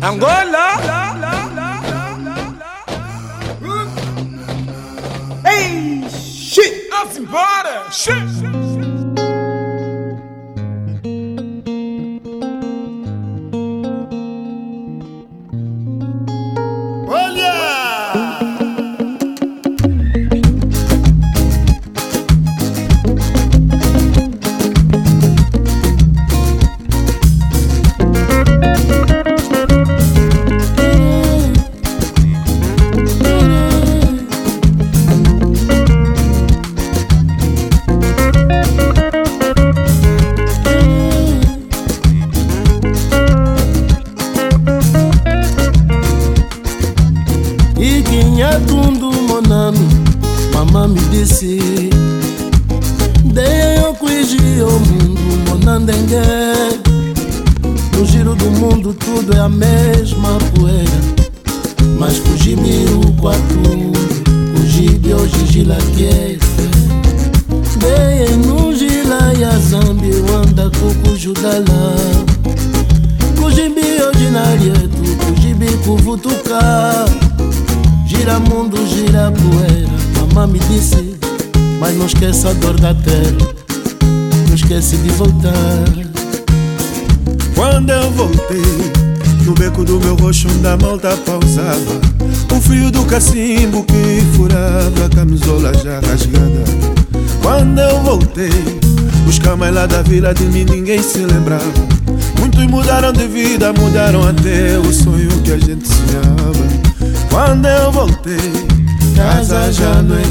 Angola. Hey, shit. That's important. Shit.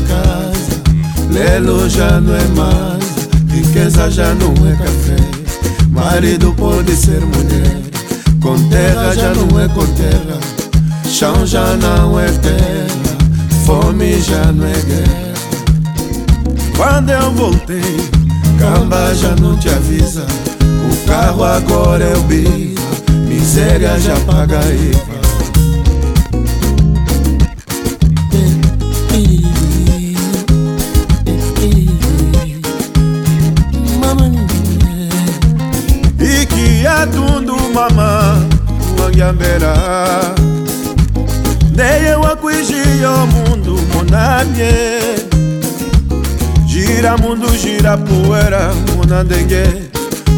Casa Lelo já não é mais Riqueza já não é café Marido pode ser mulher Com terra já não é com terra Chão já não é terra, fome já não é guerra. Quando eu voltei, camba já não te avisa. O carro agora é o bico, miséria já paga IVA. Mangueira Neye o mundo monanye. Gira mundo, gira poeira monandengue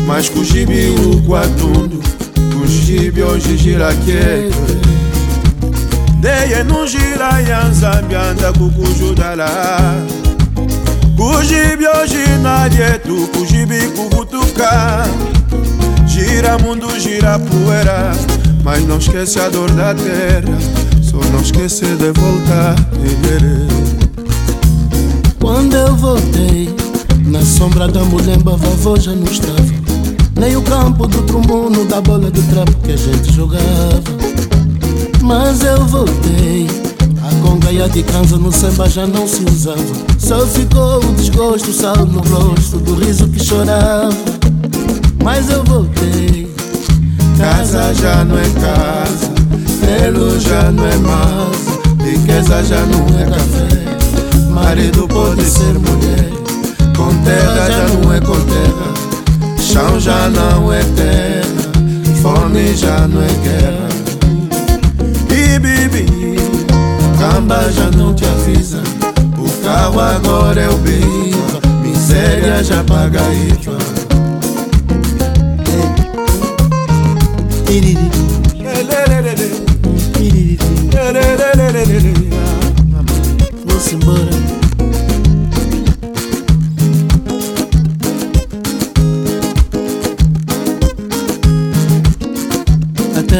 Mas kujibi o quatundu Kujibi hoje gira que Neye não gira yanzambi anda kukujudala Kujibi hoje nadietu Kujibi kuvutuka Gira mundo, gira poeira Mas não esquece a dor da terra só não esquecer de voltar Quando eu voltei Na sombra da mulemba vovô já não estava. Nem o campo do trumuno da bola de trapo que a gente jogava. Mas eu voltei a conga e a de canza no samba já não se usava. Só ficou o desgosto, sal no rosto do riso que chorava. Mas eu voltei Casa já não é casa Dinheiro já não é mais, riqueza já não é café. Marido pode ser mulher, com terra já não é com terra. Chão já não é terra, fome já não é guerra. E bibi, camba já não te avisa. O carro agora é o bico, miséria já paga IVA.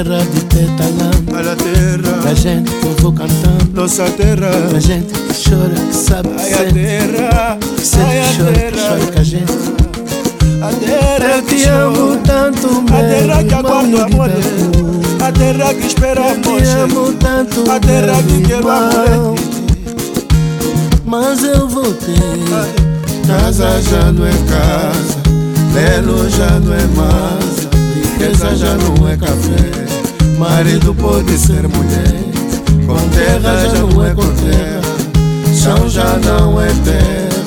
Terra de Tetalã. A la terra. A gente que eu vou cantando. Nossa terra. A gente terra que espera Eu te amo tanto, A terra que quer. Mas eu voltei Casa já não é casa. Belo já não é massa, riqueza já não é café. Marido pode ser mulher, com terra já não é com terra. Chão já não é terra,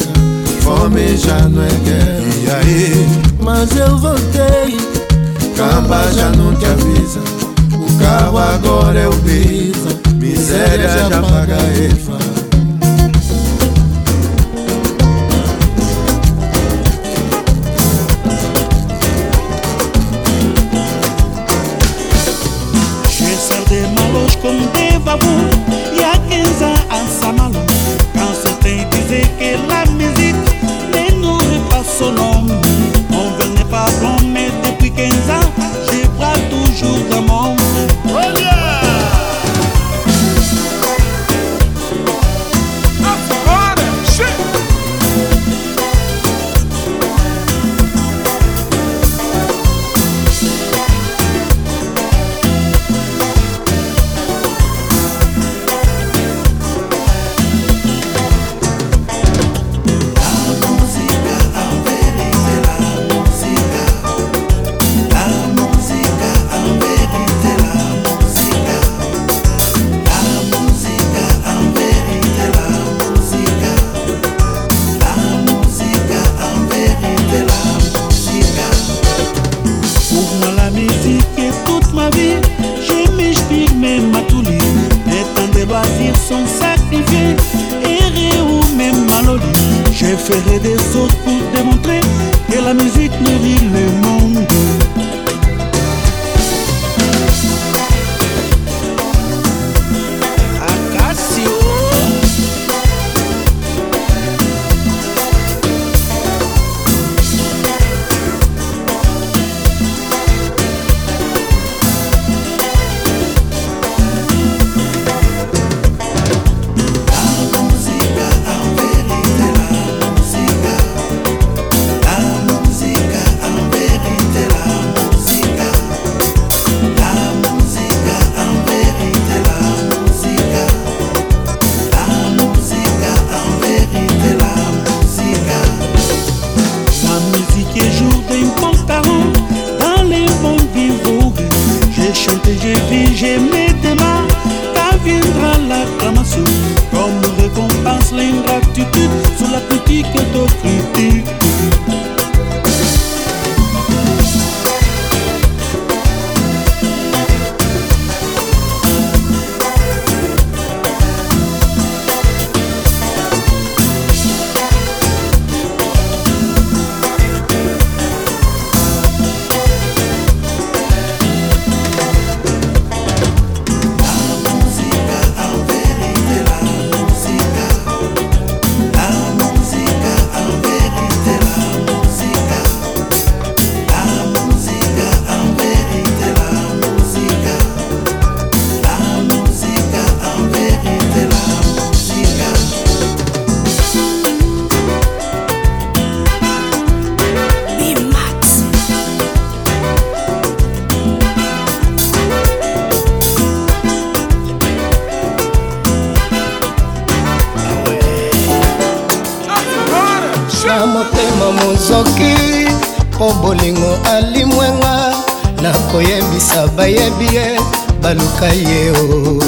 fome já não é guerra. E aí? Mas eu voltei, Camba já não te avisa. Carro agora é o Bisa, miséria já paga Redentor na motema mozoki mpo bolingo alimwenga nakoyebisa bayebi ye baluka ye o.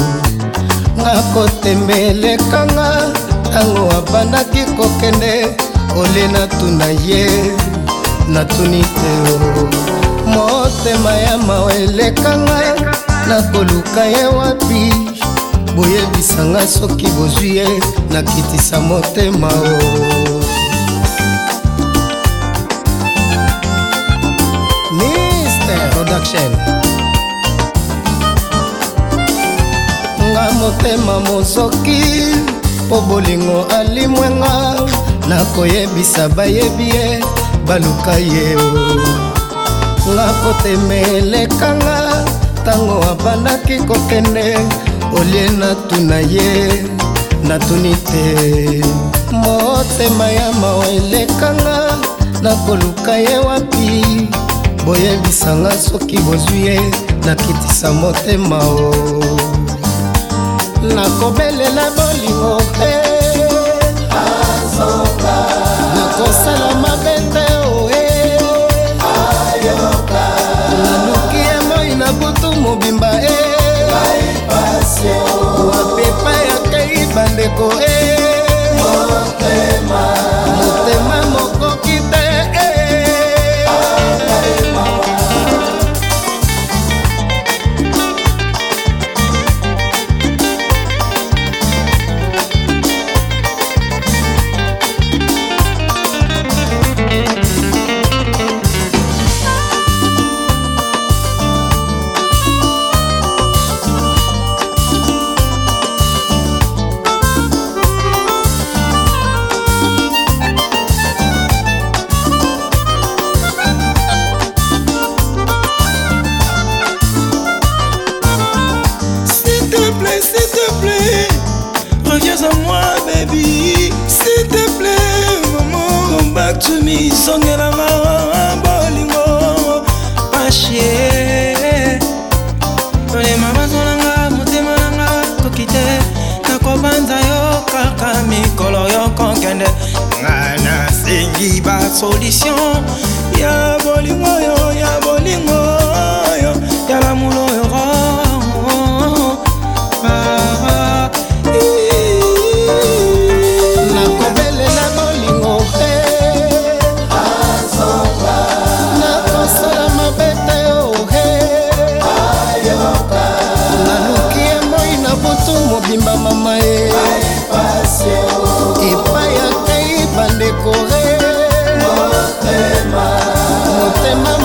Nakotembelekanga ntango abandaki kokende ole natuna ye natuni te o. Motema ya mawa elekanga nakoluka ye wapi boyebisanga soki bozwi ye nakitisa motema o. mister production. Nga motema mozoki mpo bolingo alimwenga nakoyebisa bayebi ye baluka ye o. Nga kotema elekanga ntango abandaki kokende olie natuna ye natuni te. Motema ya mawa elekanga nakoluka ye wapi boyebisanga soki bozwi ye nakitisa motema o. Nakobelela bolingo mpe. Nakosala mabe te oe naluki ye moi na butu mobimba e. Wapepa yakei bandeko e. batu misongelanga bolingo pashie olema bazolanga motema nanga koki te nakobanza yo kaka mikolo yo kokende. Nga nasengi basolution ya bolingo yo ya bolingo. semana.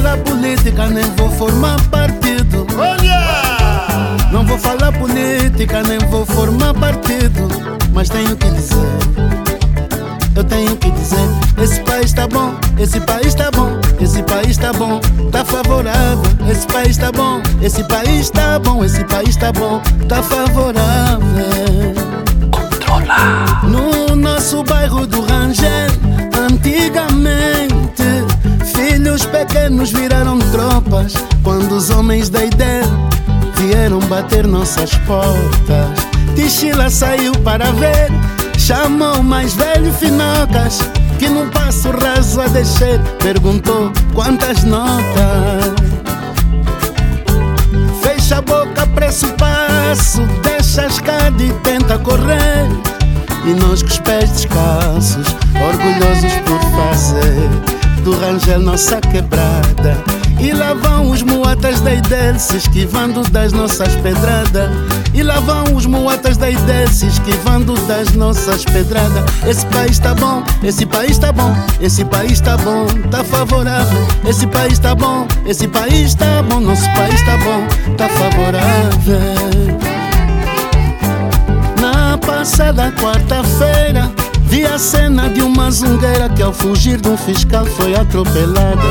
falar política, nem vou formar partido. Olha! Não vou falar política, nem vou formar partido. Mas tenho que dizer. Eu tenho que dizer, esse país tá bom, esse país tá bom, esse país tá bom, tá favorável, esse país tá bom, esse país tá bom, esse país tá bom, tá favorável. Controlar. No nosso bairro do Rangel, antigamente filhos pequenos viraram tropas quando os homens da ideia vieram bater nossas portas. Tixila saiu para ver, chamou o mais velho Finocas, que num passo raso a descer perguntou quantas notas. Fecha a boca, pressa o passo, deixa a escada e tenta correr. E nós com os pés descalços, orgulhosos por fazer do Rangel nossa quebrada. E lá vão os muatas da IDEL se esquivando das nossas pedradas. E lá vão os muatas da IDEL se esquivando das nossas pedradas. Esse país tá bom, esse país tá bom, esse país tá bom, tá favorável. Esse país tá bom, esse país tá bom, nosso país tá bom, tá favorável. Na passada quarta-feira. Vi a cena de uma zungueira que ao fugir de um fiscal foi atropelada.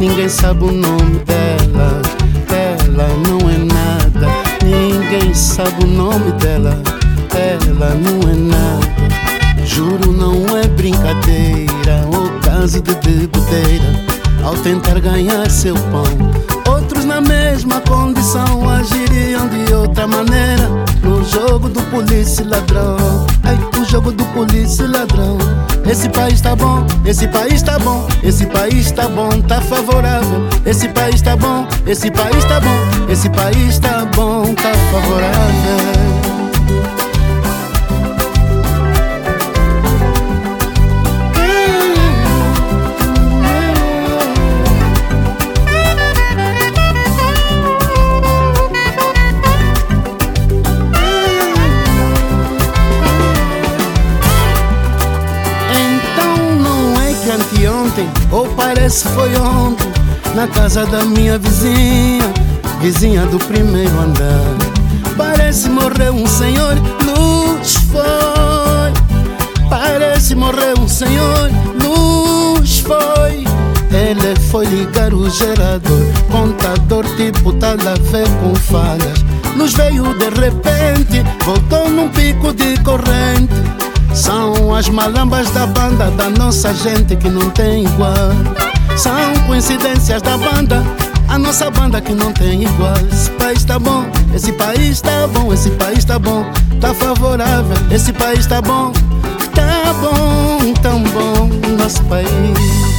Ninguém sabe o nome dela, ela não é nada. Ninguém sabe o nome dela, ela não é nada. Juro, não é brincadeira, o caso de bebedeira. Ao tentar ganhar seu pão, outros na mesma condição agiriam de outra maneira. No jogo do polícia ladrão, jogo do polícia e ladrão. Esse país tá bom, esse país tá bom, esse país tá bom, tá favorável. Esse país tá bom, esse país tá bom, esse país tá bom, tá favorável. Ou parece foi ontem Na casa da minha vizinha Vizinha do primeiro andar. Parece morreu um senhor Luz foi. Parece morreu um senhor Luz foi. Ele foi ligar o gerador Contador tipo tal a ver com falhas. Luz veio de repente Voltou num pico de corrente são as malambas da banda da nossa gente que não tem igual. São coincidências da banda, a nossa banda que não tem igual. Esse país tá bom, esse país tá bom, esse país tá bom, tá favorável. Esse país tá bom, tá bom, tão bom, nosso país.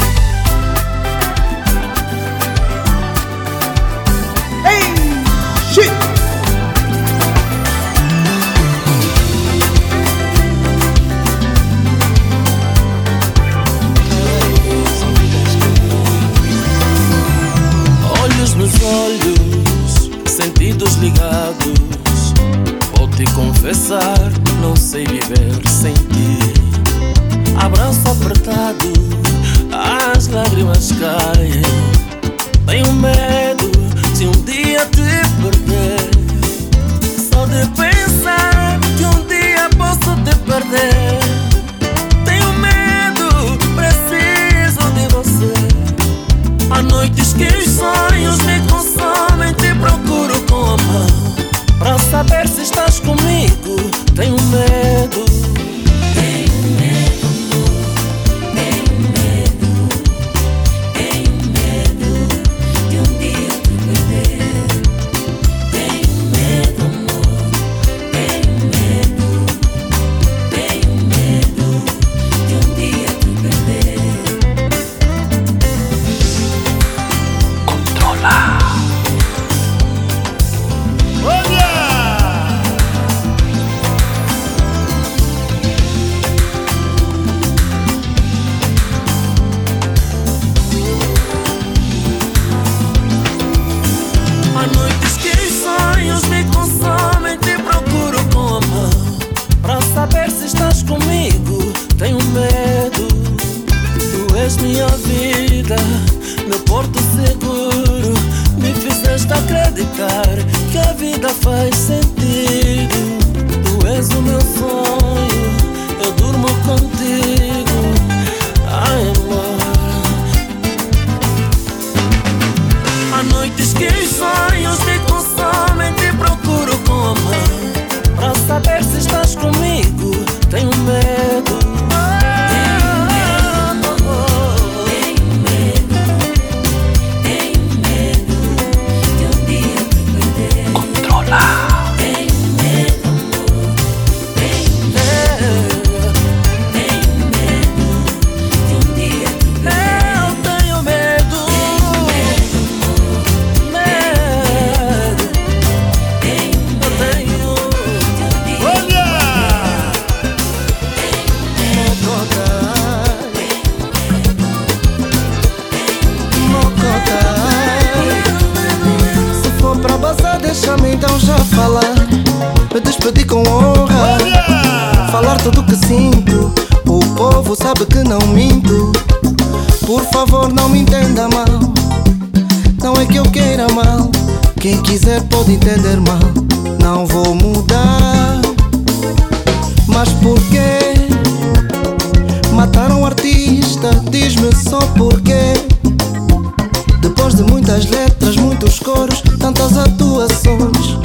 Depois de muitas letras, muitos coros, tantas atuações.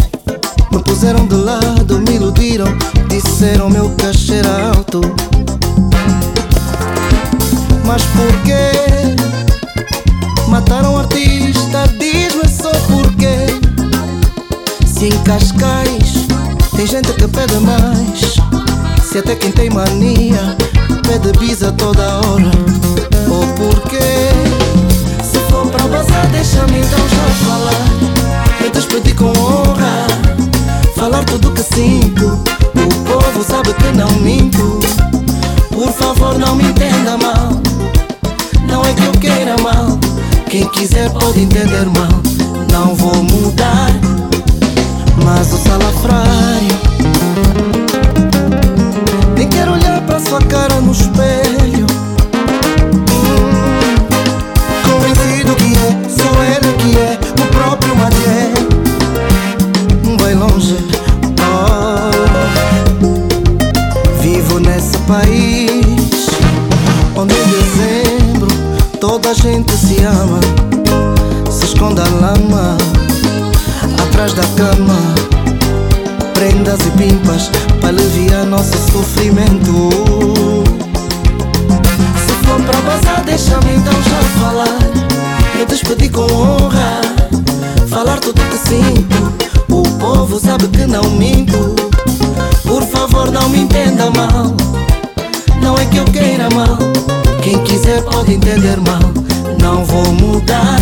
Me puseram de lado, me iludiram, disseram meu cachê era alto. Mas porquê? Mataram o artista, diz-me só porquê. Se em Cascais tem gente que pede mais. Se até quem tem mania pede bisa toda hora. Ou porquê? For pra bazar, deixa-me então já falar. Me despedir com honra. Falar tudo que sinto. O povo sabe que não minto. Por favor, não me entenda mal. Não é que eu queira mal. Quem quiser pode entender mal. Não vou mudar. Mas o salafrário Nem quero olhar pra sua cara no espelho país. Onde em dezembro Toda a gente se ama Se esconde a lama Atrás da cama. Prendas e pimpas Para aliviar nosso sofrimento. Se for pra bazar Deixa-me então já falar. Me despedir com honra Falar tudo que sinto. O povo sabe que não minto. Por favor não me entenda mal Não é que eu queira mal Quem quiser pode entender mal Não vou mudar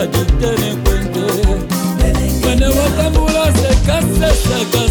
ajute nikwende wene watambula sekaseseka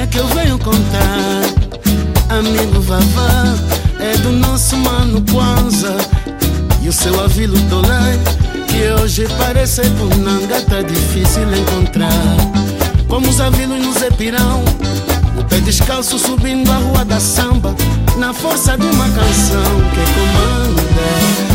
é que eu venho contar? Amigo Vavá é do nosso mano Kwanza e o seu avilo Dolai. Que hoje parece punanga, tá difícil encontrar. Como os avilos no Zepirão, o pé descalço subindo a rua da samba, na força de uma canção que comanda.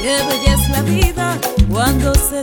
Qué bella es la vida cuando se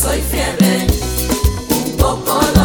soy fiebre, un poco